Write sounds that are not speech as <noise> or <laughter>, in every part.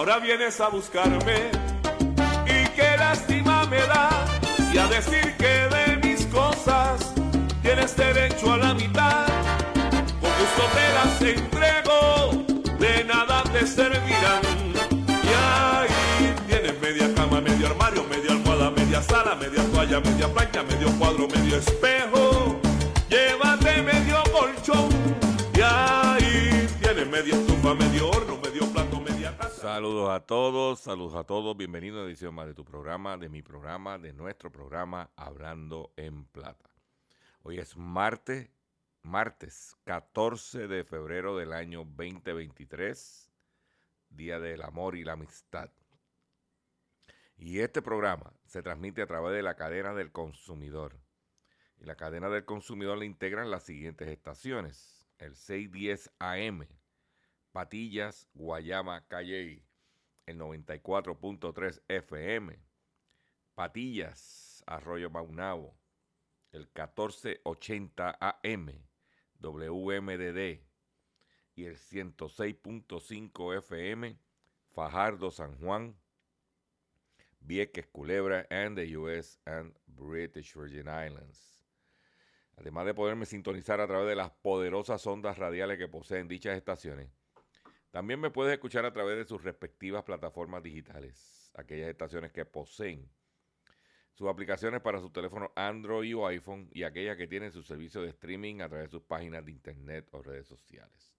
Ahora vienes a buscarme y qué lástima me da. Y a decir que de mis cosas tienes derecho a la mitad. Con gusto te las entrego, de nada te servirán. Y ahí tienes media cama, medio armario, media almohada, media sala, media toalla, media plancha, medio cuadro, medio espejo. Llévate medio colchón. Y ahí tienes media estufa, medio horno, Saludos a todos, saludos a todos. Bienvenidos a edición más de tu programa, de mi programa, de nuestro programa Hablando en Plata. Hoy es martes, martes 14 de febrero del año 2023, Día del Amor y la Amistad. Y este programa se transmite a través de la cadena del consumidor. Y la cadena del consumidor le integran las siguientes estaciones. El 610 AM, Patillas, Guayama, Calley. El 94.3 FM, Patillas, Arroyo Maunabo. El 1480 AM, WMDD. Y el 106.5 FM, Fajardo, San Juan, Vieques, Culebra, and the US and British Virgin Islands. Además de poderme sintonizar a través de las poderosas ondas radiales que poseen dichas estaciones, también me puedes escuchar a través de sus respectivas plataformas digitales, aquellas estaciones que poseen sus aplicaciones para su teléfono Android o iPhone y aquellas que tienen su servicio de streaming a través de sus páginas de internet o redes sociales.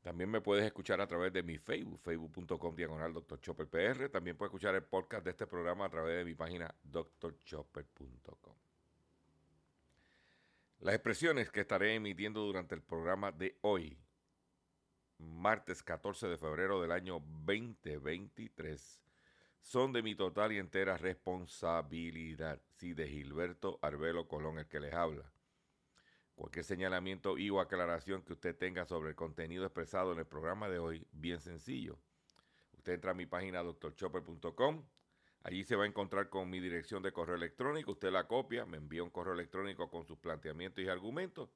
También me puedes escuchar a través de mi Facebook, facebook.com diagonal Dr. Chopper. También puedes escuchar el podcast de este programa a través de mi página drchopper.com. Las expresiones que estaré emitiendo durante el programa de hoy, martes 14 de febrero del año 2023, son de mi total y entera responsabilidad. Sí, de Gilberto Arbelo Colón, el que les habla. Cualquier señalamiento y o aclaración que usted tenga sobre el contenido expresado en el programa de hoy, bien sencillo. Usted entra a mi página drchopper.com. Allí se va a encontrar con mi dirección de correo electrónico. Usted la copia, me envía un correo electrónico con sus planteamientos y argumentos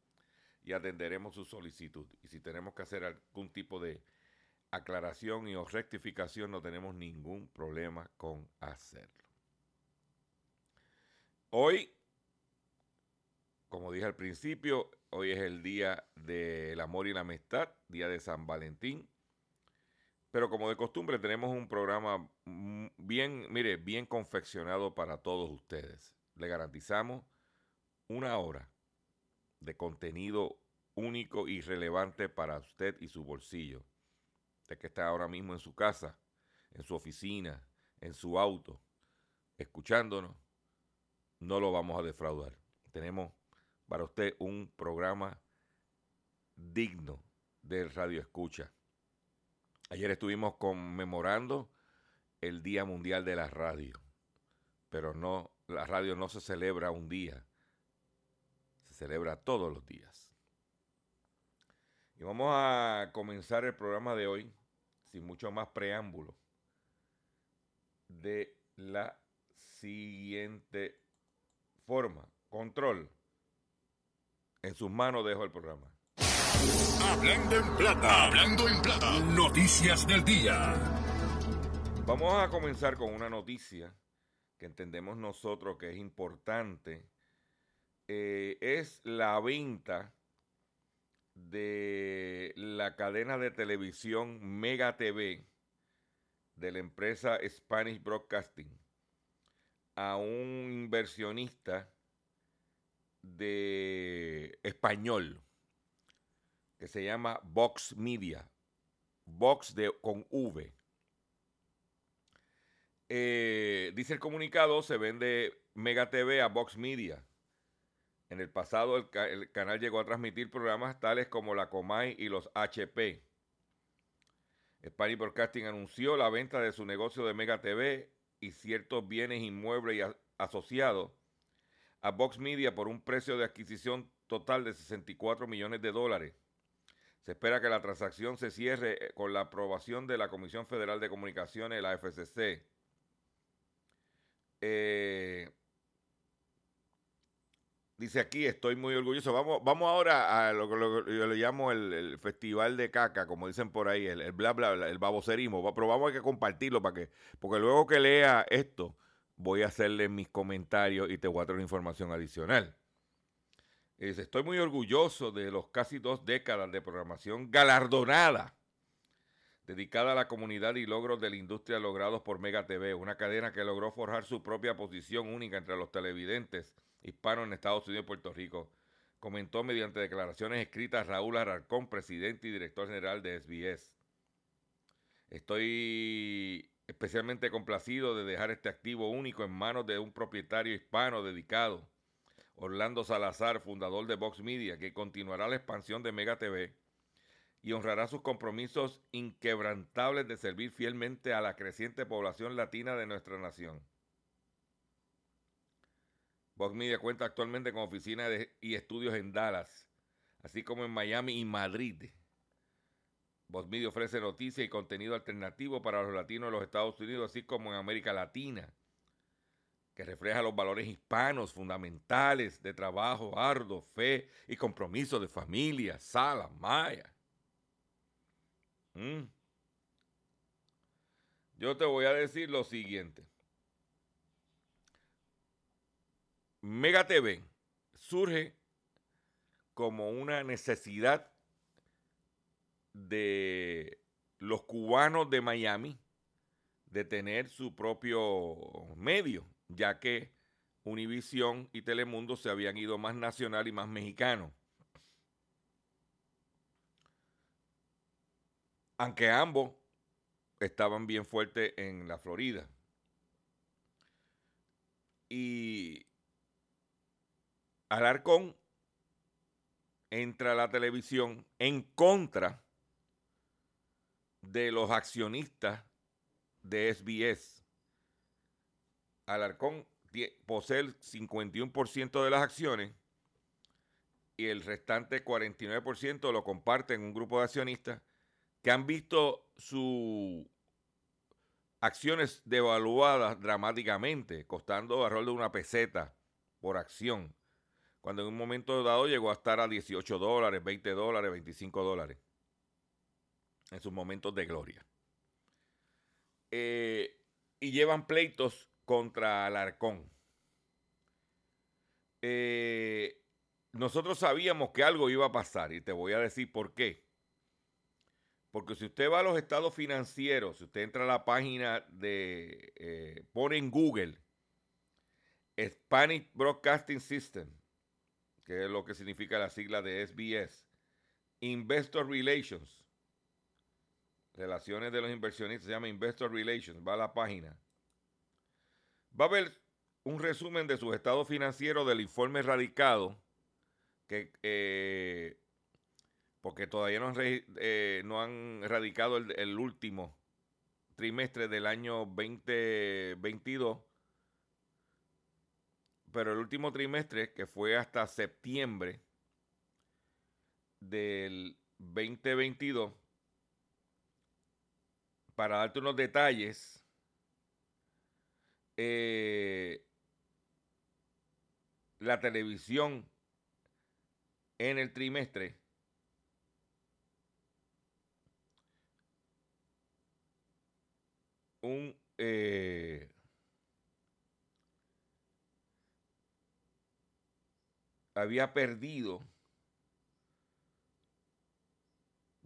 y atenderemos su solicitud. Y si tenemos que hacer algún tipo de aclaración y o rectificación, no tenemos ningún problema con hacerlo. Hoy, como dije al principio, hoy es el día del amor y la amistad, día de San Valentín. Pero como de costumbre tenemos un programa bien, mire, bien confeccionado para todos ustedes. Le garantizamos una hora de contenido único y relevante para usted y su bolsillo. Usted que está ahora mismo en su casa, en su oficina, en su auto, escuchándonos, no lo vamos a defraudar. Tenemos para usted un programa digno del radio escucha. Ayer estuvimos conmemorando el Día Mundial de la Radio. pero no, la radio no se celebra un día, celebra todos los días. Y vamos a comenzar el programa de hoy, sin mucho más preámbulo, de la siguiente forma. Control. En sus manos dejo el programa. Hablando en plata, hablando en plata, noticias del día. Vamos a comenzar con una noticia que entendemos nosotros que es importante. Eh, es la venta de la cadena de televisión Mega TV de la empresa Spanish Broadcasting a un inversionista de español que se llama Vox Media. Vox de, con V. Eh, dice el comunicado, se vende Mega TV a Vox Media. En el pasado el, canal llegó a transmitir programas tales como la Comay y los HP. Spanish Broadcasting anunció la venta de su negocio de Mega TV y ciertos bienes inmuebles y asociados a Vox Media por un precio de adquisición total de 64 millones de dólares. Se espera que la transacción se cierre eh, con la aprobación de la Comisión Federal de Comunicaciones, la FCC. Eh, dice aquí, estoy muy orgulloso. Vamos, vamos ahora a lo que yo le llamo el, festival de caca, como dicen por ahí, el, bla, bla, bla, el baboserismo. Pero vamos a que compartirlo para que, porque luego que lea esto, voy a hacerle mis comentarios y te voy a traer información adicional. Dice, estoy muy orgulloso de los casi dos décadas de programación galardonada dedicada a la comunidad y logros de la industria logrados por Mega TV, una cadena que logró forjar su propia posición única entre los televidentes hispanos en Estados Unidos y Puerto Rico, comentó mediante declaraciones escritas Raúl Ararcón, presidente y director general de SBS. Estoy especialmente complacido de dejar este activo único en manos de un propietario hispano dedicado, Orlando Salazar, fundador de Vox Media, que continuará la expansión de Mega TV y honrará sus compromisos inquebrantables de servir fielmente a la creciente población latina de nuestra nación. Vox Media cuenta actualmente con oficinas y estudios en Dallas, así como en Miami y Madrid Voz Media ofrece noticias y contenido alternativo para los latinos de los Estados Unidos, así como en América Latina, que refleja los valores hispanos fundamentales de trabajo arduo, fe y compromiso de familia, sala, maya. Mm. Yo te voy a decir lo siguiente. Mega TV surge como una necesidad de los cubanos de Miami de tener su propio medio, ya que Univisión y Telemundo se habían ido más nacional y más mexicano. Aunque ambos estaban bien fuertes en la Florida. Y Alarcón entra a la televisión en contra de los accionistas de SBS. Alarcón posee el 51% de las acciones y el restante 49% lo comparten un grupo de accionistas que han visto sus acciones devaluadas dramáticamente, costando alrededor de una peseta por acción, cuando en un momento dado llegó a estar a 18 dólares, 20 dólares, 25 dólares en sus momentos de gloria. Eh, y llevan pleitos contra Alarcón. Eh, nosotros sabíamos que algo iba a pasar y te voy a decir por qué. Porque si usted va a los estados financieros, si usted entra a la página de, eh, pone en Google Spanish Broadcasting System, que es lo que significa la sigla de SBS, Investor Relations, Relaciones de los inversionistas, se llama Investor Relations, va a la página. Va a ver un resumen de sus estados financieros del informe radicado, que, eh, porque todavía no han, eh, no han radicado el, último trimestre del año 2022, pero el último trimestre, que fue hasta septiembre del 2022, para darte unos detalles, eh, la televisión en el trimestre un eh, había perdido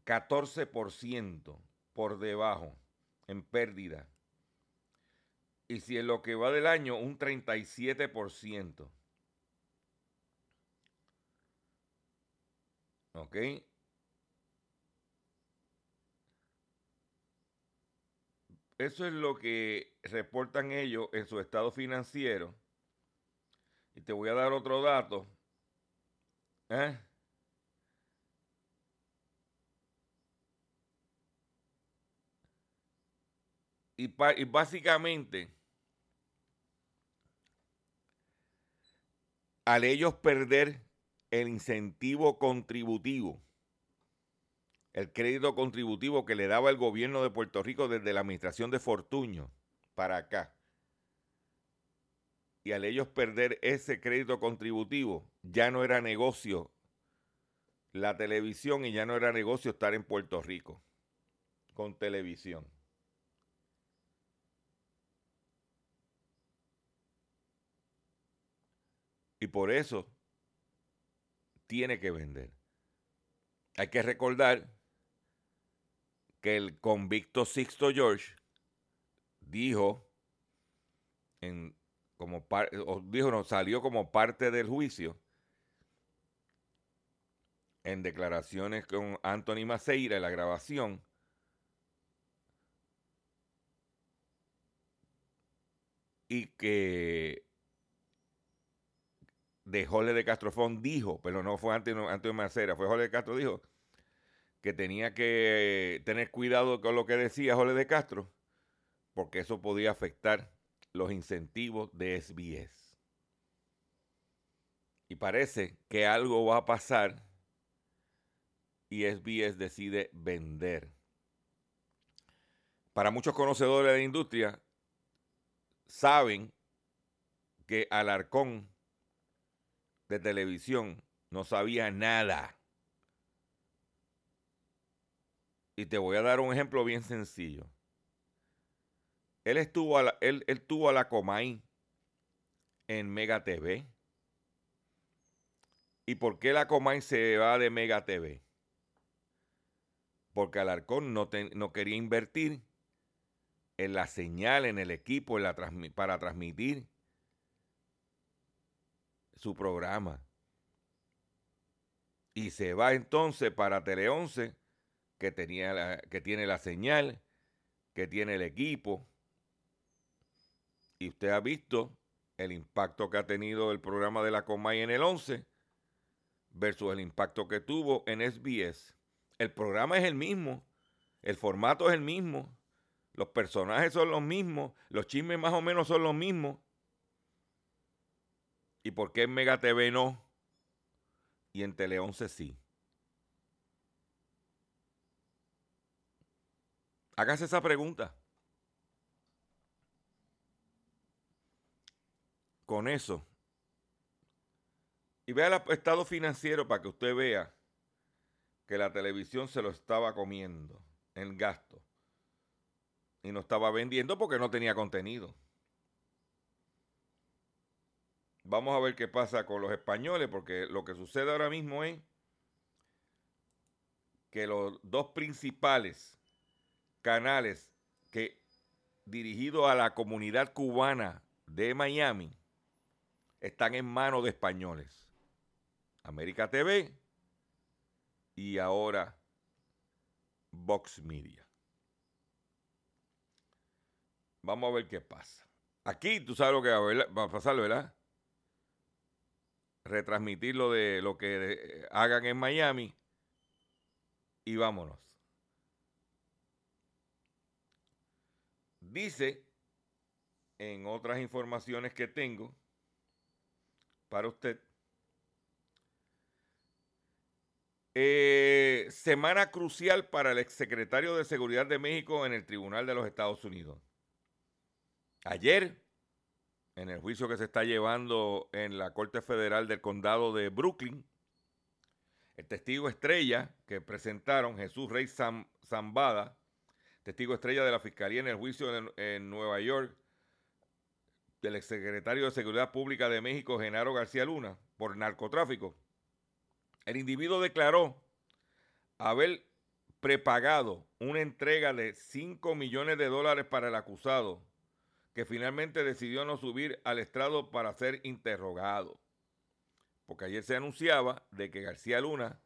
14% por debajo en pérdida. Y si en lo que va del año, un 37%. ¿Ok? Eso es lo que reportan ellos en su estado financiero. Y te voy a dar otro dato. ¿Eh? Y, y, básicamente, al ellos perder el incentivo contributivo, el crédito contributivo que le daba el gobierno de Puerto Rico desde la administración de Fortuño para acá. Y al ellos perder ese crédito contributivo, ya no era negocio la televisión y ya no era negocio estar en Puerto Rico con televisión. Y por eso tiene que vender. Hay que recordar que el convicto Sixto George dijo, en, como dijo, no, salió como parte del juicio en declaraciones con Anthony Maceira en la grabación. Y que de Jorge de Castrofón dijo, pero no fue Antonio, Antonio Maceira, fue Jorge de Castro dijo, que tenía que tener cuidado con lo que decía Jorge de Castro, porque eso podía afectar los incentivos de SBS. Y parece que algo va a pasar y SBS decide vender. Para muchos conocedores de la industria, saben que Alarcón de televisión no sabía nada Y te voy a dar un ejemplo bien sencillo. Él estuvo a la, él, tuvo a la Comay en Mega TV. ¿Y por qué la Comay se va de Mega TV? Porque Alarcón no, quería invertir en la señal, en el equipo, para transmitir su programa. Y se va entonces para Tele 11 que, tenía que tiene la señal, que tiene el equipo. Y usted ha visto el impacto que ha tenido el programa de la Comay en el 11 versus el impacto que tuvo en SBS. El programa es el mismo, el formato es el mismo, los personajes son los mismos, los chismes más o menos son los mismos. ¿Y por qué en Mega TV no? Y en Tele 11 sí. Hágase esa pregunta. Con eso. Y vea el estado financiero para que usted vea que la televisión se lo estaba comiendo en gasto. Y no estaba vendiendo porque no tenía contenido. Vamos a ver qué pasa con los españoles, porque lo que sucede ahora mismo es que los dos principales canales que dirigidos a la comunidad cubana de Miami están en manos de españoles. América TV y ahora Vox Media. Vamos a ver qué pasa. Aquí tú sabes lo que va a pasar, ¿verdad? Retransmitir lo de lo que eh, hagan en Miami y vámonos. Dice, en otras informaciones que tengo, para usted. Eh, semana crucial para el exsecretario de Seguridad de México en el Tribunal de los Estados Unidos. Ayer, en el juicio que se está llevando en la Corte Federal del Condado de Brooklyn, el testigo estrella que presentaron, Jesús Rey Zambada, testigo estrella de la Fiscalía en el juicio en, en Nueva York, del exsecretario de Seguridad Pública de México, Genaro García Luna, por narcotráfico, el individuo declaró haber prepagado una entrega de 5 millones de dólares para el acusado, que finalmente decidió no subir al estrado para ser interrogado. Porque ayer se anunciaba de que García Luna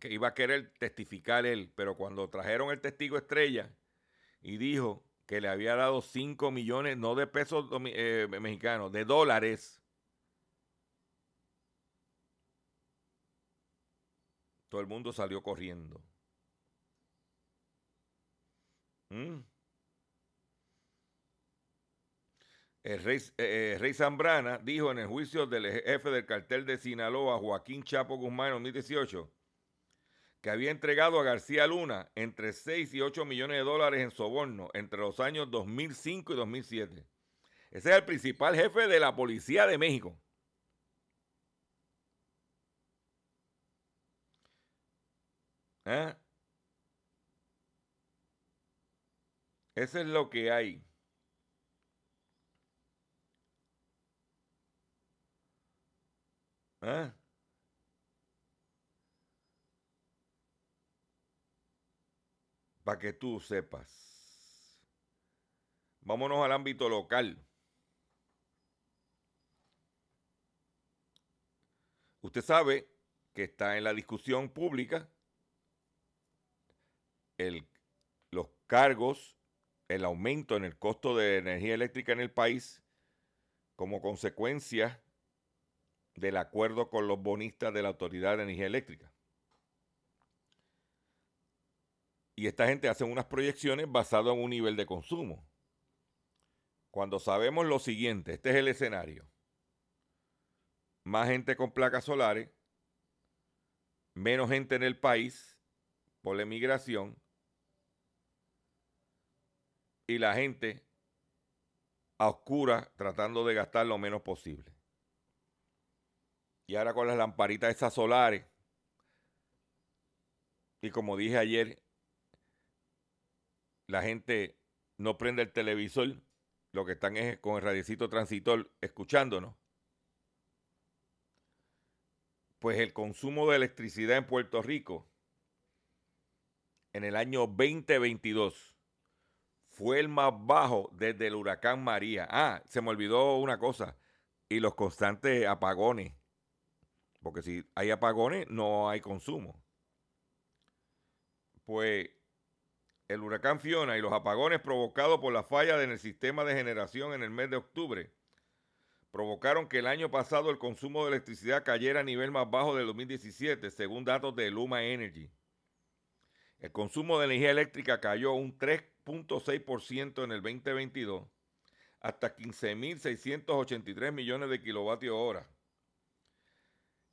que iba a querer testificar él, pero cuando trajeron el testigo estrella y dijo que le había dado 5 millones, no de pesos eh, mexicanos, de dólares, Todo el mundo salió corriendo. ¿Mm? El rey, eh, eh, rey, Zambrana dijo en el juicio del jefe del cartel de Sinaloa, Joaquín Chapo Guzmán, en 2018, que había entregado a García Luna entre 6 y 8 millones de dólares en soborno entre los años 2005 y 2007. Ese es el principal jefe de la Policía de México. ¿Eh? Eso es lo que hay. ¿Eh? Para que tú sepas. Vámonos al ámbito local. Usted sabe que está en la discusión pública los cargos, el aumento en el costo de energía eléctrica en el país como consecuencia del acuerdo con los bonistas de la Autoridad de Energía Eléctrica. Y esta gente hace unas proyecciones basadas en un nivel de consumo. Cuando sabemos lo siguiente, este es el escenario. Más gente con placas solares, menos gente en el país por la emigración, y la gente a oscura tratando de gastar lo menos posible. Y ahora con las lamparitas esas solares, y como dije ayer, la gente no prende el televisor, lo que están es con el radiecito transitor escuchándonos. Pues el consumo de electricidad en Puerto Rico en el año 2022 fue el más bajo desde el huracán María. Ah, se me olvidó una cosa. Y los constantes apagones. Porque si hay apagones, no hay consumo. Pues el huracán Fiona y los apagones provocados por la falla en el sistema de generación en el mes de octubre provocaron que el año pasado el consumo de electricidad cayera a nivel más bajo del 2017, según datos de Luma Energy. El consumo de energía eléctrica cayó un 3 ciento en el 2022 hasta 15.683 millones de kilovatios hora.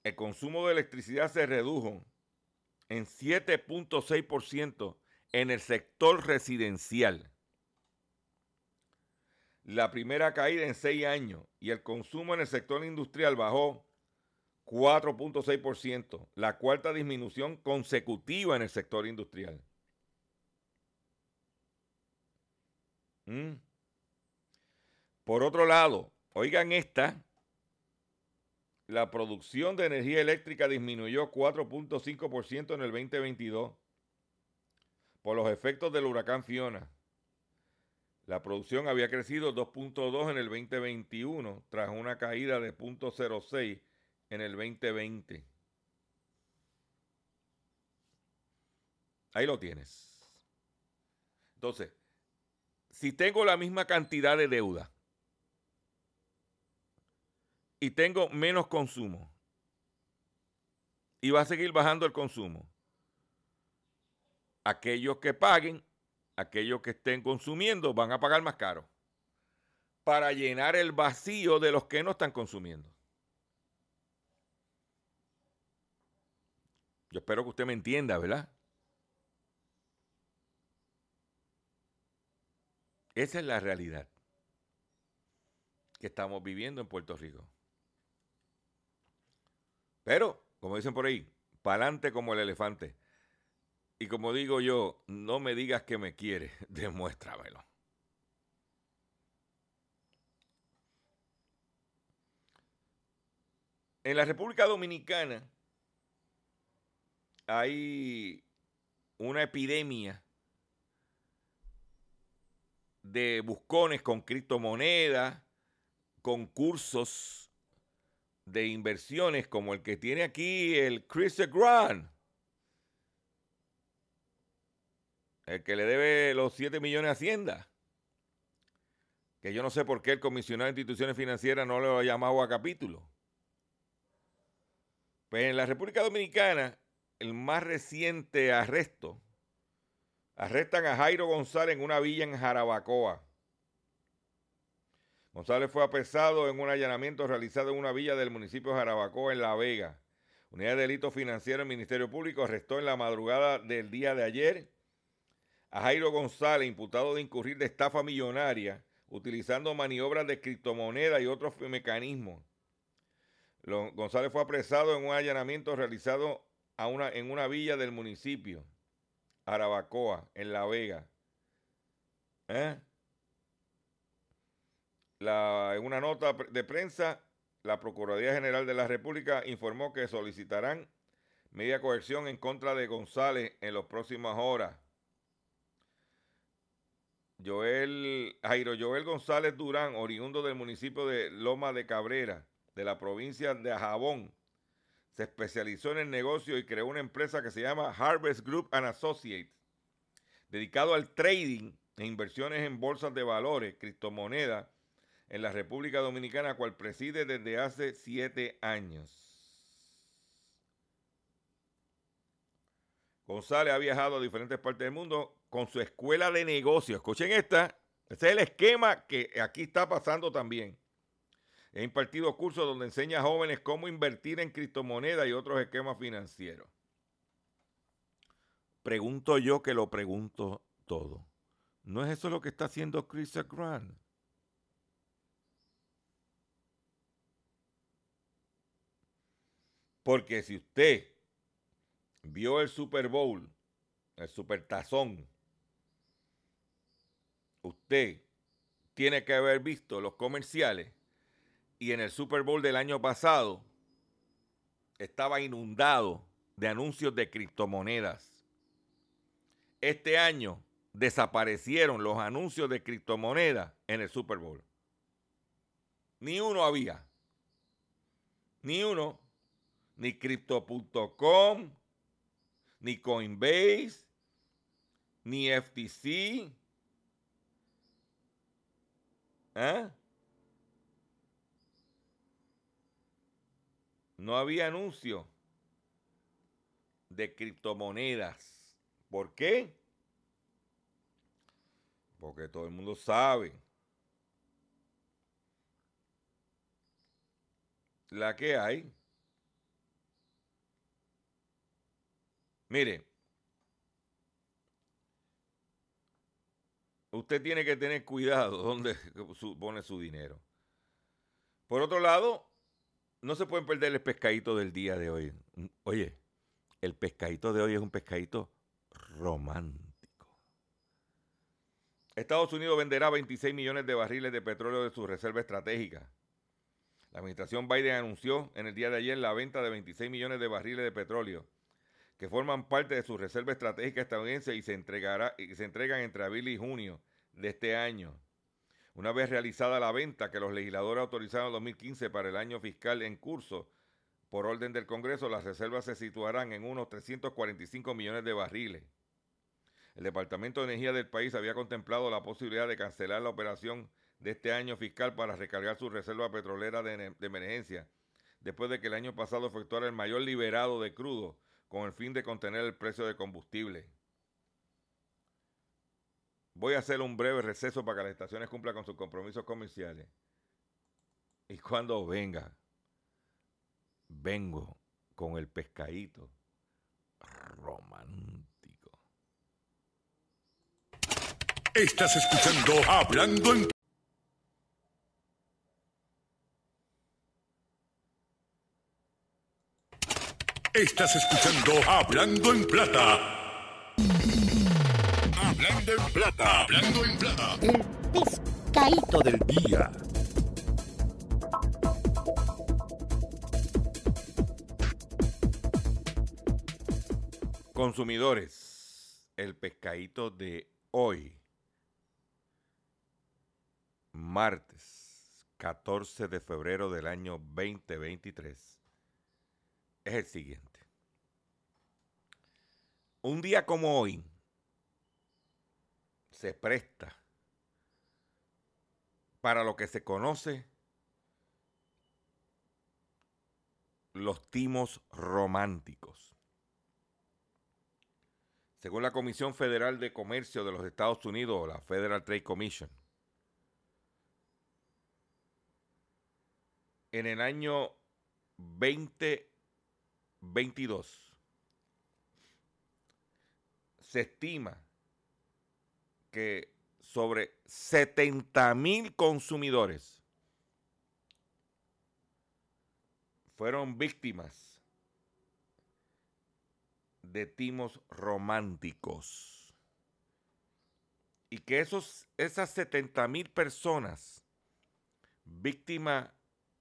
El consumo de electricidad se redujo en 7.6% en el sector residencial. La primera caída en seis años y el consumo en el sector industrial bajó 4.6%, la cuarta disminución consecutiva en el sector industrial. Mm. Por otro lado, oigan esta, la producción de energía eléctrica disminuyó 4.5% en el 2022 por los efectos del huracán Fiona. La producción había crecido 2.2 en el 2021 tras una caída de 0.06 en el 2020. Ahí lo tienes. Entonces, si tengo la misma cantidad de deuda y tengo menos consumo y va a seguir bajando el consumo, aquellos que paguen, aquellos que estén consumiendo, van a pagar más caro para llenar el vacío de los que no están consumiendo. Yo espero que usted me entienda, ¿verdad? Esa es la realidad que estamos viviendo en Puerto Rico. Pero, como dicen por ahí, para adelante como el elefante. Y como digo yo, no me digas que me quieres, <laughs> demuéstramelo. En la República Dominicana hay una epidemia de buscones con criptomonedas, concursos de inversiones como el que tiene aquí el Chris Grant, el que le debe los 7 millones a Hacienda, que yo no sé por qué el comisionado de instituciones financieras no lo ha llamado a capítulo. Pues en la República Dominicana, el más reciente arresto, arrestan a Jairo González en una villa en Jarabacoa. González fue apresado en un allanamiento realizado en una villa del municipio de Jarabacoa, en La Vega. Unidad de Delitos Financieros del Ministerio Público arrestó en la madrugada del día de ayer a Jairo González, imputado de incurrir de estafa millonaria, utilizando maniobras de criptomonedas y otros mecanismos González fue apresado en un allanamiento realizado en una villa del municipio, Arabacoa, en La Vega. ¿Eh? en una nota de prensa, la Procuraduría General de la República informó que solicitarán media coerción en contra de González en las próximas horas. Joel, Jairo Joel González Durán, oriundo del municipio de Loma de Cabrera, de la provincia de Ajabón. Se especializó en el negocio y creó una empresa que se llama Harvest Group and Associates, dedicado al trading e inversiones en bolsas de valores, criptomonedas, en la República Dominicana, cual preside desde hace siete años. González ha viajado a diferentes partes del mundo con su escuela de negocios. Escuchen esta, ese es el esquema que aquí está pasando también. He impartido cursos donde enseña a jóvenes cómo invertir en criptomonedas y otros esquemas financieros. Pregunto yo que lo pregunto todo. ¿No es eso lo que está haciendo Chris Grant? Porque si usted vio el Super Bowl, el Super Tazón, usted tiene que haber visto los comerciales y en el Super Bowl del año pasado estaba inundado de anuncios de criptomonedas. Este año desaparecieron los anuncios de criptomonedas en el Super Bowl. Ni uno había. Ni uno. Ni crypto.com, ni Coinbase, ni FTC. ¿Eh? no había anuncio de criptomonedas. ¿Por qué? Porque todo el mundo sabe. La que hay. Mire, usted tiene que tener cuidado donde <laughs> pone su dinero. Por otro lado, no se pueden perder el pescadito del día de hoy. Oye, el pescadito de hoy es un pescadito romántico. Estados Unidos venderá 26 millones de barriles de petróleo de su reserva estratégica. La administración Biden anunció en el día de ayer la venta de 26 millones de barriles de petróleo que forman parte de su reserva estratégica estadounidense y se, entregará, y se entregan entre abril y junio de este año. Una vez realizada la venta que los legisladores autorizaron en 2015 para el año fiscal en curso, por orden del Congreso, las reservas se situarán en unos 345 millones de barriles. El Departamento de Energía del país había contemplado la posibilidad de cancelar la operación de este año fiscal para recargar su reserva petrolera de, de emergencia, después de que el año pasado efectuara el mayor liberado de crudo con el fin de contener el precio de combustible. Voy a hacer un breve receso para que las estaciones cumplan con sus compromisos comerciales. Y cuando venga, vengo con el pescadito romántico. Estás escuchando Hablando en Estás escuchando Hablando en Plata. Hablando en Plata. Hablando en Plata. El pescadito del día. Consumidores, el pescadito de hoy, martes 14 de febrero del año 2023, es el siguiente. Un día como hoy se presta para lo que se conoce los timos románticos. Según la Comisión Federal de Comercio de los Estados Unidos, la Federal Trade Commission, en el año 2022 se estima que sobre 70 mil consumidores fueron víctimas de timos románticos. Y que esos, esas 70 mil personas víctimas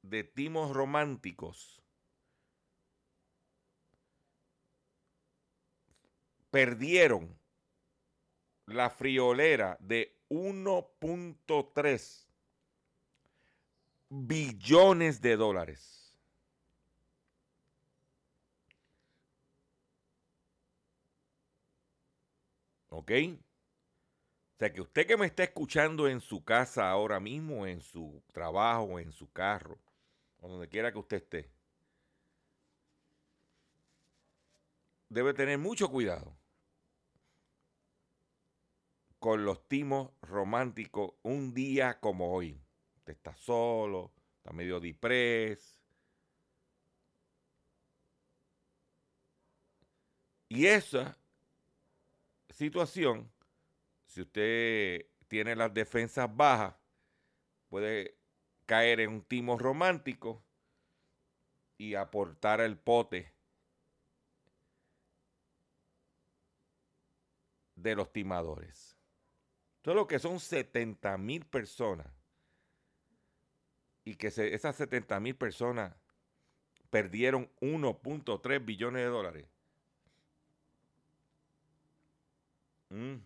de timos románticos perdieron la friolera de 1.3 billones de dólares. ¿Ok? O sea, que usted que me está escuchando en su casa ahora mismo, en su trabajo, en su carro, o donde quiera que usted esté, debe tener mucho cuidado con los timos románticos un día como hoy. Usted está solo, está medio depres. Y esa situación, si usted tiene las defensas bajas, puede caer en un timo romántico y aportar el pote de los timadores. Todo lo que son 70 mil personas y que esas 70 mil personas perdieron 1.3 billones de dólares Mm.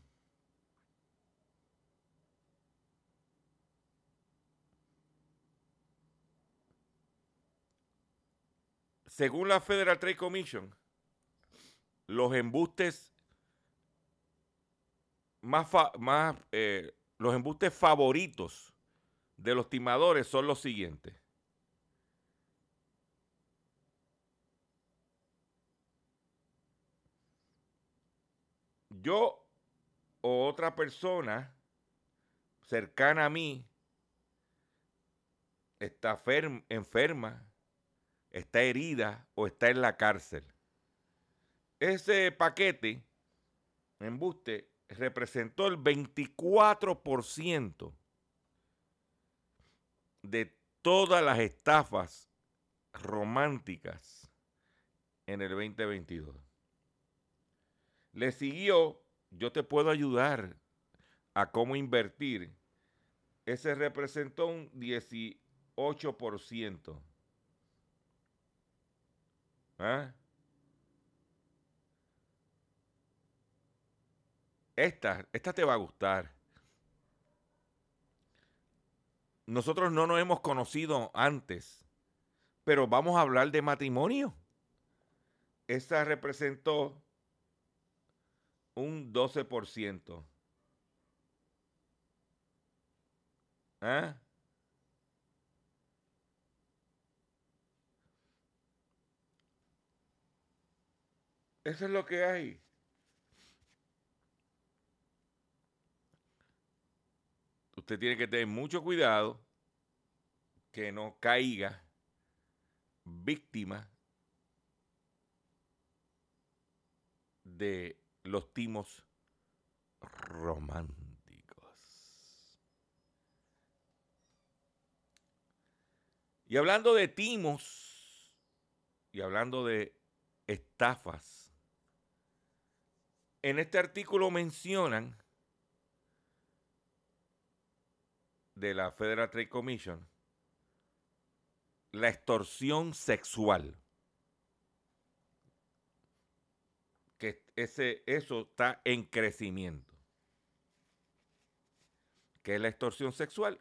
Según la Federal Trade Commission, los embustes más, eh, los embustes favoritos de los timadores son los siguientes. Yo o otra persona cercana a mí está enferma, está herida o está en la cárcel. Ese paquete, embuste, representó el 24% de todas las estafas románticas en el 2022. Le siguió yo te puedo ayudar a cómo invertir. Ese representó un 18%. ¿Ah? Esta, esta te va a gustar. Nosotros no nos hemos conocido antes, pero vamos a hablar de matrimonio. Esa representó un 12%. ¿Ah? Eso es lo que hay. Usted tiene que tener mucho cuidado que no caiga víctima de los timos románticos. Y hablando de timos y hablando de estafas, en este artículo mencionan de la Federal Trade Commission la extorsión sexual. Que ese, eso está en crecimiento. ¿Qué es la extorsión sexual?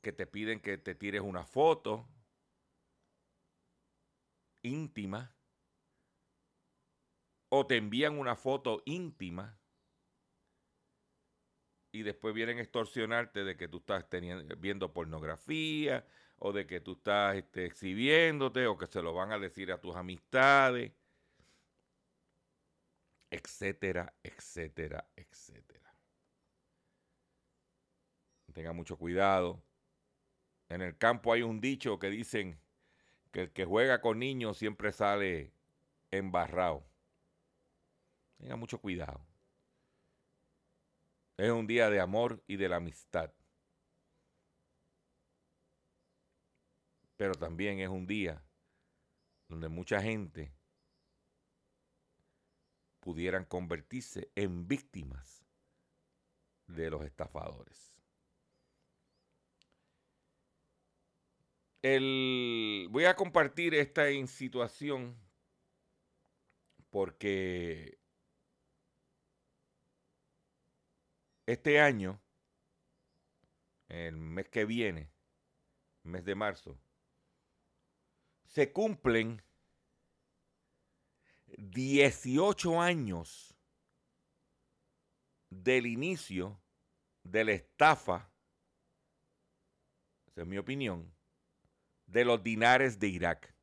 Que te piden que te tires una foto íntima o te envían una foto íntima y después vienen a extorsionarte de que tú estás teniendo, viendo pornografía o de que tú estás este, exhibiéndote o que se lo van a decir a tus amistades, etcétera, etcétera, etcétera. Tenga mucho cuidado. En el campo hay un dicho que dicen que el que juega con niños siempre sale embarrado. Tenga mucho cuidado. Es un día de amor y de la amistad. Pero también es un día donde mucha gente pudieran convertirse en víctimas de los estafadores. voy a compartir esta situación porque este año, el mes que viene, mes de marzo, se cumplen 18 años del inicio de la estafa, esa es mi opinión, de los dinares de Irak.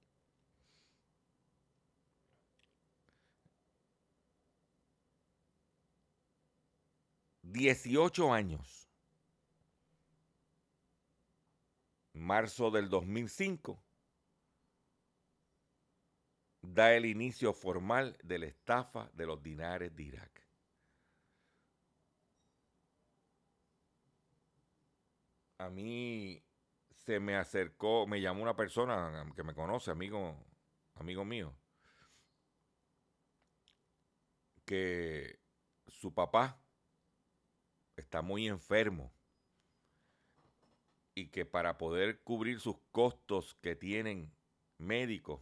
18 años. Marzo del 2005 da el inicio formal de la estafa de los dinares de Irak. A mí se me acercó, me llamó una persona que me conoce, amigo, amigo mío, que su papá está muy enfermo y que para poder cubrir sus costos que tienen médicos,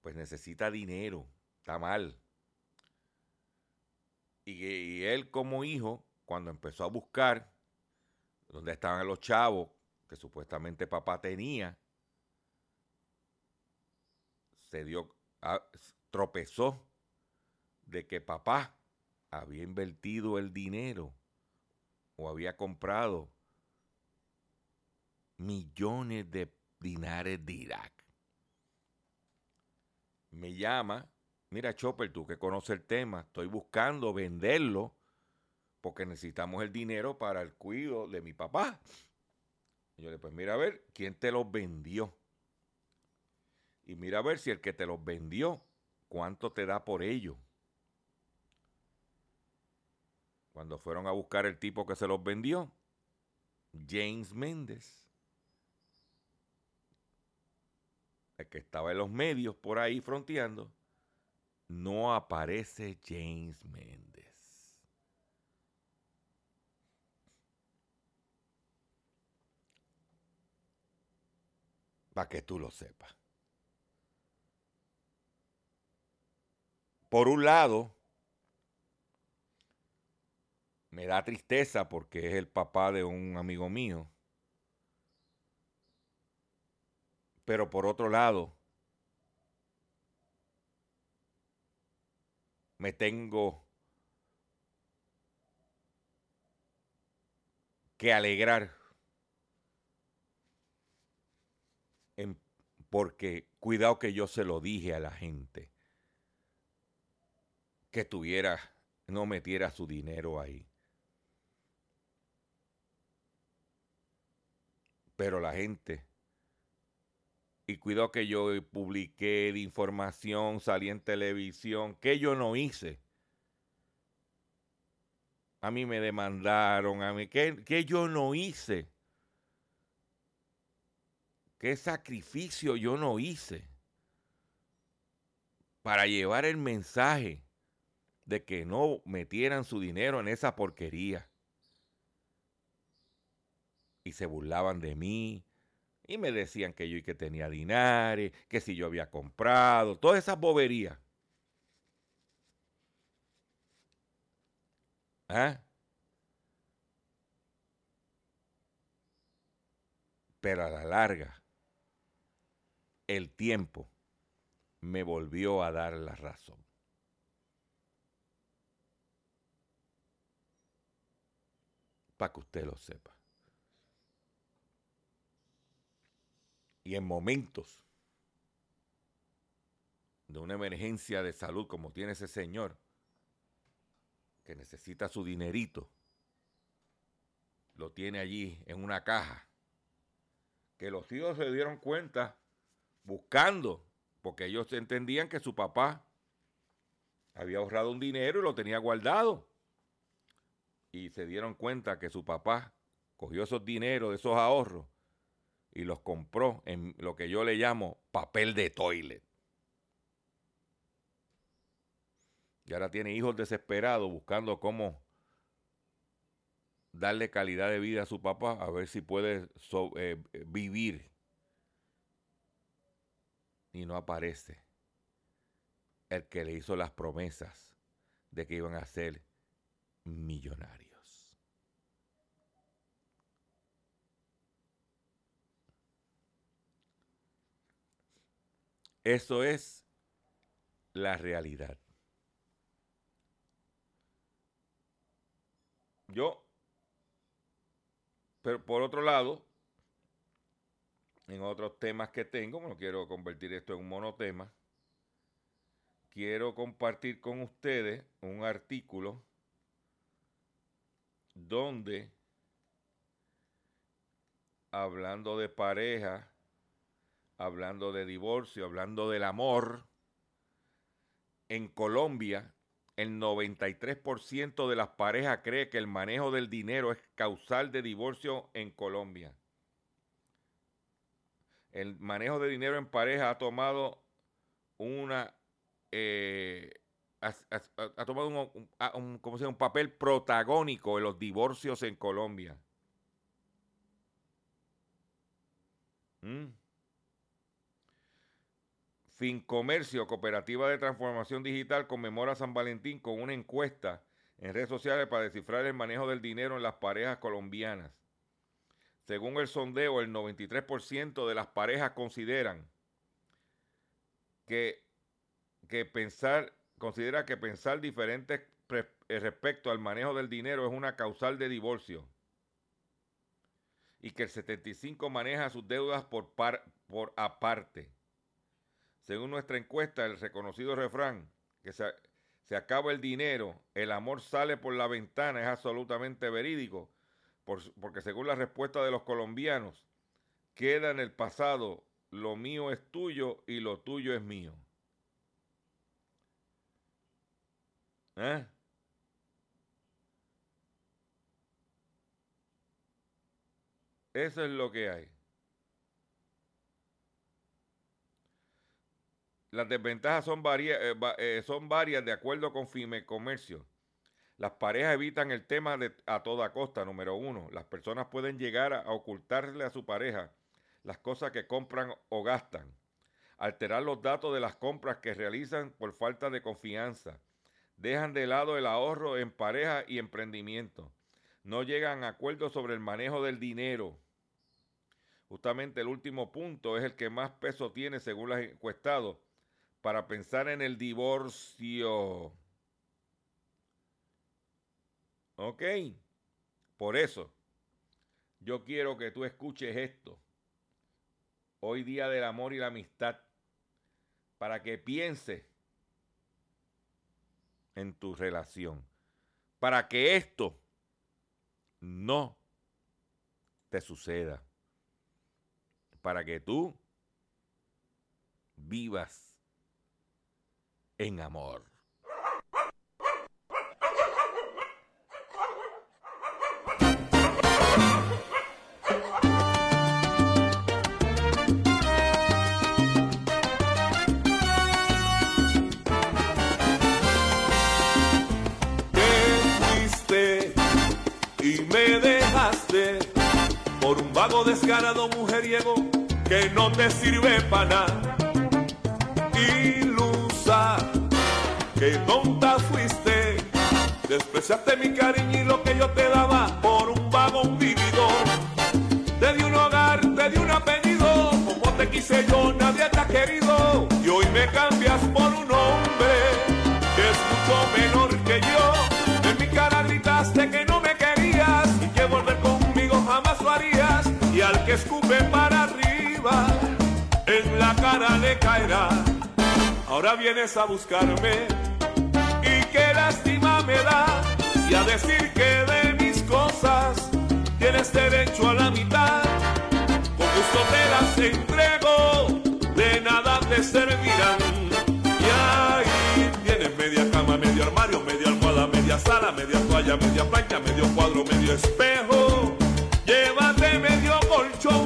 pues necesita dinero, está mal. Y, él como hijo, cuando empezó a buscar dónde estaban los chavos que supuestamente papá tenía, se dio, tropezó de que papá había invertido el dinero o había comprado millones de dinares de Irak. Me llama, mira Chopper, tú que conoces el tema, estoy buscando venderlo porque necesitamos el dinero para el cuidado de mi papá. Y yo le pues mira a ver, ¿quién te los vendió? Y mira a ver si el que te los vendió, ¿cuánto te da por ello? Cuando fueron a buscar el tipo que se los vendió, James Méndez, el que estaba en los medios por ahí fronteando, no aparece James Méndez. Para que tú lo sepas. Por un lado, me da tristeza porque es el papá de un amigo mío. Pero por otro lado, me tengo que alegrar porque cuidado que yo se lo dije a la gente que tuviera, no metiera su dinero ahí. Pero la gente y cuidado que yo publiqué de información, salí en televisión, que yo no hice. A mí me demandaron, a mí, ¿qué, yo no hice? ¿Qué sacrificio yo no hice para llevar el mensaje de que no metieran su dinero en esa porquería? Y se burlaban de mí, y me decían que yo y que tenía dinero, que si yo había comprado, todas esas boberías. ¿Ah? Pero a la larga, el tiempo me volvió a dar la razón. Para que usted lo sepa. Y en momentos de una emergencia de salud como tiene ese señor, que necesita su dinerito, lo tiene allí en una caja, que los hijos se dieron cuenta buscando, porque ellos entendían que su papá había ahorrado un dinero y lo tenía guardado. Y se dieron cuenta que su papá cogió esos dineros, esos ahorros, y los compró en lo que yo le llamo papel de toilet. Y ahora tiene hijos desesperados buscando cómo darle calidad de vida a su papá, a ver si puede eh, vivir. Y no aparece el que le hizo las promesas de que iban a ser millonarios. Eso es la realidad. Yo, pero por otro lado, en otros temas que tengo, no quiero convertir esto en un monotema, quiero compartir con ustedes un artículo donde, hablando de pareja, hablando de divorcio, hablando del amor, en Colombia el 93% de las parejas cree que el manejo del dinero es causal de divorcio en Colombia. El manejo de dinero en pareja ha tomado una eh, ha, tomado un, un papel protagónico en los divorcios en Colombia. ¿Mm? Fincomercio, Cooperativa de Transformación Digital, conmemora San Valentín con una encuesta en redes sociales para descifrar el manejo del dinero en las parejas colombianas. Según el sondeo, el 93% de las parejas consideran que, que pensar, considera que pensar diferente eh, respecto al manejo del dinero es una causal de divorcio. Y que el 75% maneja sus deudas por, por aparte. Según nuestra encuesta, el reconocido refrán, que se, acaba el dinero, el amor sale por la ventana, es absolutamente verídico, porque según la respuesta de los colombianos, queda en el pasado, lo mío es tuyo y lo tuyo es mío. ¿Eh? Eso es lo que hay. Las desventajas son, eh, eh, son varias de acuerdo con FIME Comercio. Las parejas evitan el tema de, a toda costa. Número uno, las personas pueden llegar a, ocultarle a su pareja las cosas que compran o gastan. Alterar los datos de las compras que realizan por falta de confianza. Dejan de lado el ahorro en pareja y emprendimiento. No llegan a acuerdos sobre el manejo del dinero. Justamente el último punto es el que más peso tiene según los encuestados para pensar en el divorcio. ¿Ok? Por eso, yo quiero que tú escuches esto. Hoy día del amor y la amistad. Para que pienses en tu relación. Para que esto no te suceda. Para que tú vivas en amor. por un vago descarado mujeriego que no te sirve para nada. Que tonta fuiste, despreciaste mi cariño y lo que yo te daba por un vago vividor. Te di un hogar, te di un apellido, como te quise yo, nadie te ha querido, y hoy me cambias por un hombre que es mucho menor que yo. En mi cara gritaste que no me querías y que volver conmigo jamás lo harías, y al que escupe para arriba, en la cara le caerá. Ahora vienes a buscarme y a decir que de mis cosas tienes derecho a la mitad. Con gusto te las entrego, de nada te servirán. Y ahí tienes media cama, medio armario, media almohada, media sala, media toalla, media plancha, medio cuadro, medio espejo. Llévate medio colchón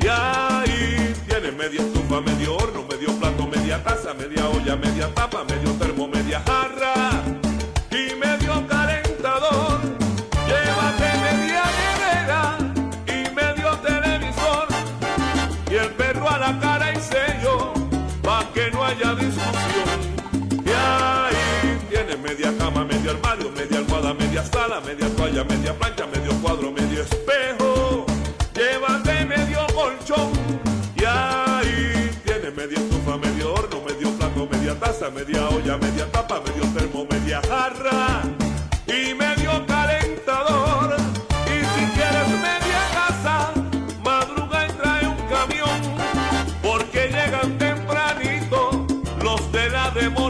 y ahí tienes media estufa, medio horno, medio plato, media taza, media olla, media toalla, media plancha, medio cuadro, medio espejo. Llévate medio colchón y ahí tienes media estufa, medio horno, medio plato, media taza, media olla, media tapa, medio termo, media jarra y medio calentador. Y si quieres media casa, madruga y trae un camión, porque llegan tempranito los de la demolición.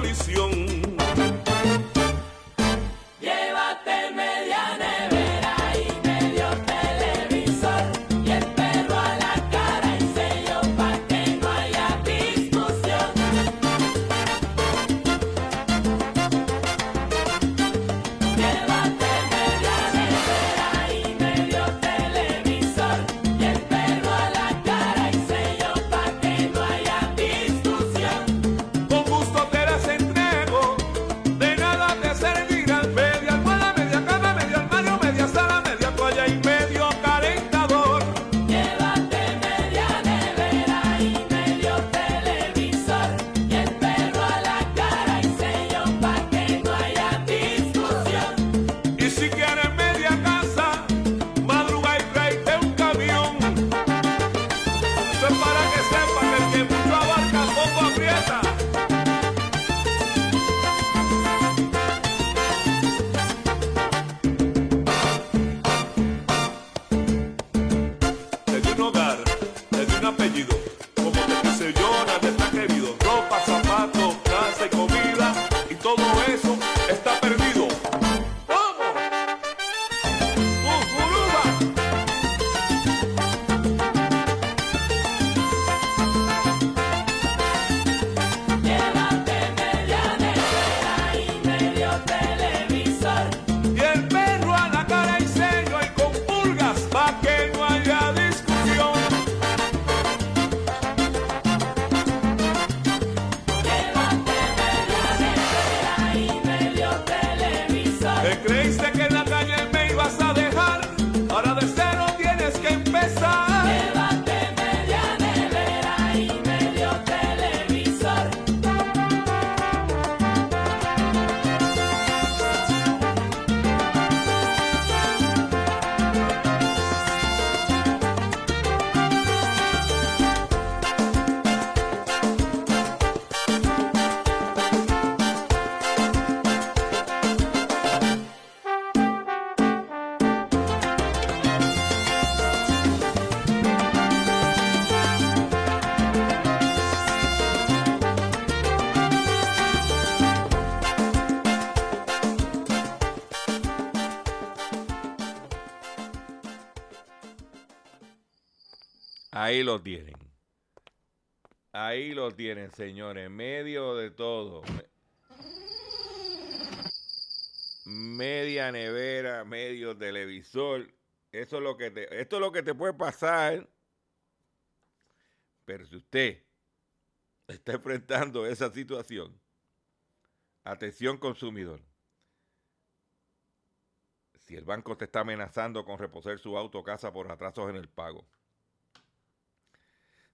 Ahí lo tienen. Señores, medio de todo. Media nevera, medio televisor. Eso es lo que te, esto es lo que te puede pasar. Pero si usted está enfrentando esa situación, atención consumidor. Si el banco te está amenazando con reposer su auto o casa por atrasos en el pago.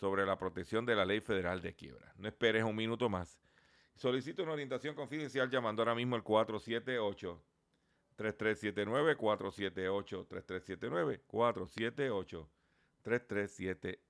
sobre la protección de la ley federal de quiebra. No esperes un minuto más. Solicito una orientación confidencial llamando ahora mismo al 478 3379 478 3379 478 3379.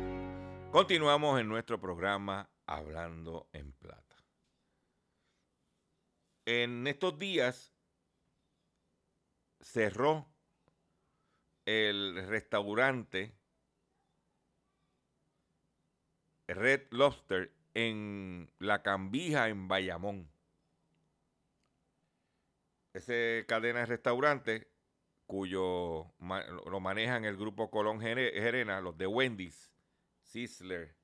Continuamos en nuestro programa Hablando en Plata. En estos días cerró el restaurante Red Lobster en La Cambija, en Bayamón. Esa cadena de restaurantes cuyo lo manejan el grupo Colón Gere- Gerena, los de Wendy's, Sizzler.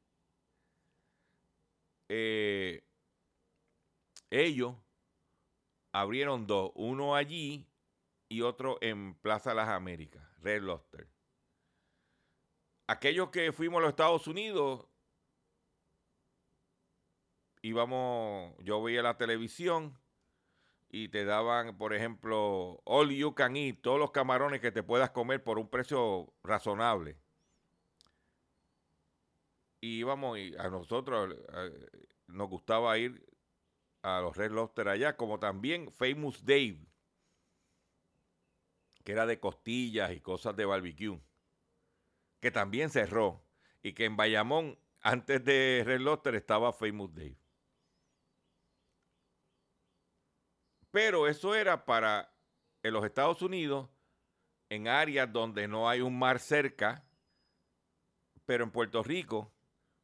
Eh, ellos abrieron dos, uno allí y otro en Plaza Las Américas, Red Lobster. Aquellos que fuimos a los Estados Unidos, íbamos, yo veía la televisión y te daban, por ejemplo, all you can eat, todos los camarones que te puedas comer por un precio razonable. Y íbamos, y a nosotros eh, nos gustaba ir a los Red Lobster allá, como también Famous Dave, que era de costillas y cosas de barbecue, que también cerró, y que en Bayamón, antes de Red Lobster, estaba Famous Dave. Pero eso era para en los Estados Unidos, en áreas donde no hay un mar cerca, pero en Puerto Rico,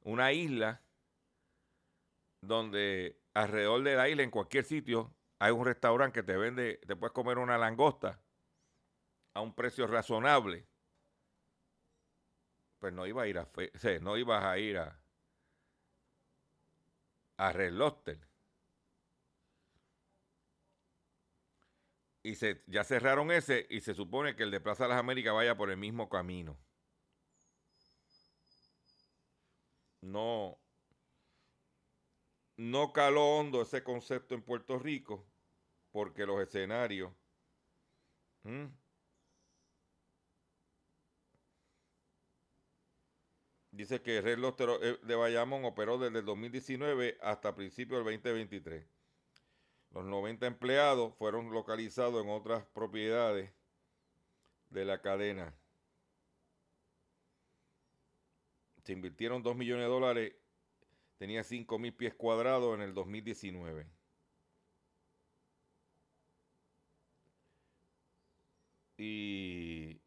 una isla donde alrededor de la isla, en cualquier sitio, hay un restaurante que te vende, te puedes comer una langosta a un precio razonable. Pues no iba a ir a, o no ibas a ir a, a Red Lobster. Y se, ya cerraron ese y se supone que el de Plaza de las Américas vaya por el mismo camino. No, no caló hondo ese concepto en Puerto Rico porque los escenarios dice que Red Lobster eh, de Bayamón operó desde el 2019 hasta principios del 2023. Los 90 empleados fueron localizados en otras propiedades de la cadena. Se invirtieron 2 millones de dólares, tenía 5 mil pies cuadrados en el 2019. Y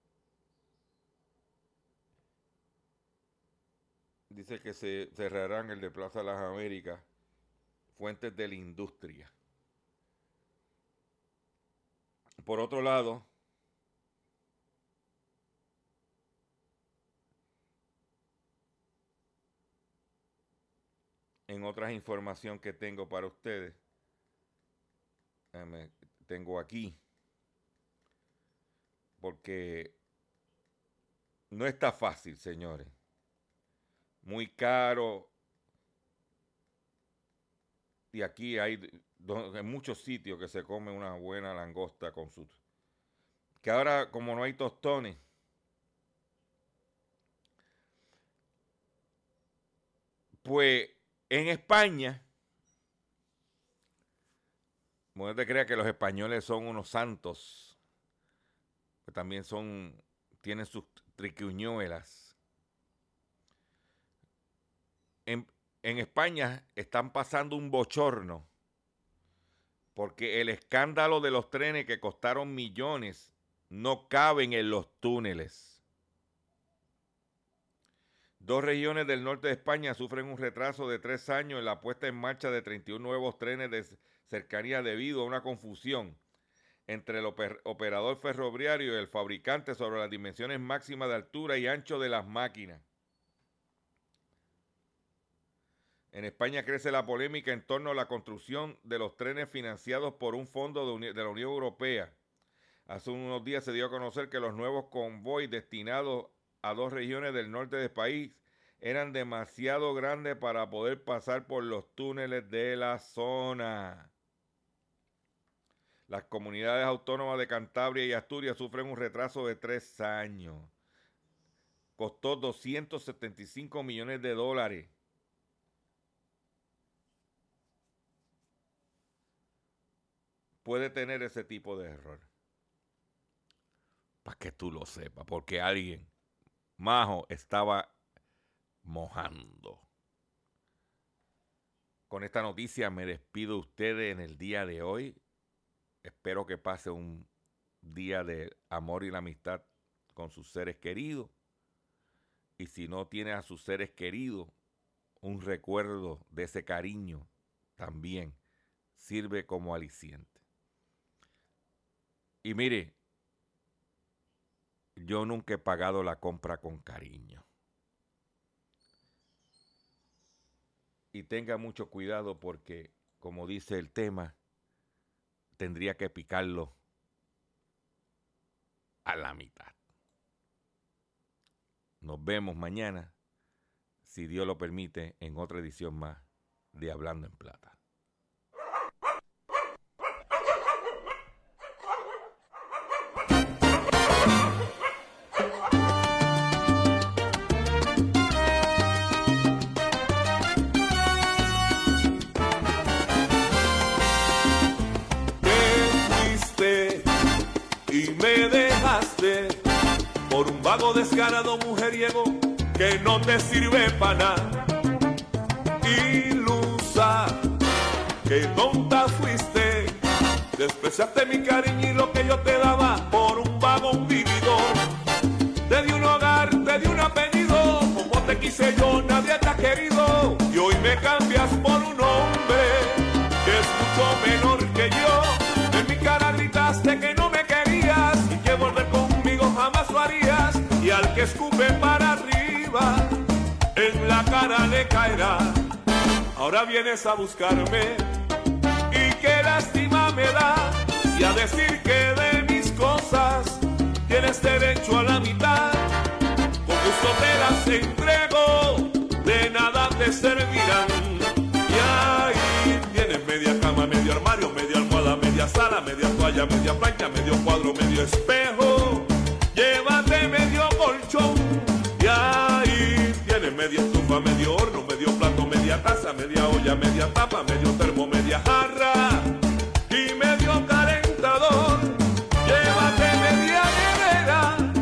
dice que se cerrarán el de Plaza Las Américas, fuentes de la industria. Por otro lado, en otras información que tengo para ustedes, tengo aquí, porque no está fácil, señores. Muy caro. Y aquí hay en muchos sitios que se come una buena langosta con sus... Que ahora, como no hay tostones, pues en España, no te creas que los españoles son unos santos, que también son, tienen sus triquiñuelas. En, en España están pasando un bochorno porque el escándalo de los trenes que costaron millones no caben en los túneles. Dos regiones del norte de España sufren un retraso de tres años en la puesta en marcha de 31 nuevos trenes de cercanía debido a una confusión entre el oper- operador ferroviario y el fabricante sobre las dimensiones máximas de altura y ancho de las máquinas. En España crece la polémica en torno a la construcción de los trenes financiados por un fondo de la Unión Europea. Hace unos días se dio a conocer que los nuevos convoys destinados a dos regiones del norte del país eran demasiado grandes para poder pasar por los túneles de la zona. Las comunidades autónomas de Cantabria y Asturias sufren un retraso de tres años. Costó 275 millones de dólares. Puede tener ese tipo de error. Para que tú lo sepas, porque alguien, Majo, estaba mojando. Con esta noticia me despido de ustedes en el día de hoy. Espero que pase un día de amor y la amistad con sus seres queridos. Y si no tiene a sus seres queridos, un recuerdo de ese cariño también sirve como aliciente. Y mire, yo nunca he pagado la compra con cariño. Y tenga mucho cuidado porque, como dice el tema, tendría que picarlo a la mitad. Nos vemos mañana, si Dios lo permite, en otra edición más de Hablando en Plata. Me dejaste por un vago descarado mujeriego que no te sirve para nada. Ilusa, que tonta fuiste, despreciaste mi cariño y lo que yo te daba por un vago vividor. Te di un hogar, te di un apellido, como te quise yo, nadie te ha querido. Y hoy me cambias por un hombre que es mucho menor que yo. Jamás lo harías. Y al que escupe para arriba, en la cara le caerá. Ahora vienes a buscarme y qué lástima me da y a decir que de mis cosas tienes derecho a la mitad. Con gusto te las entrego, de nada te servirán. Y ahí tienes media cama, medio armario, media almohada, media sala, media toalla, media plancha, medio cuadro, medio espejo. Y ahí tienes media estufa, medio horno, medio plato, media taza, media olla, media tapa.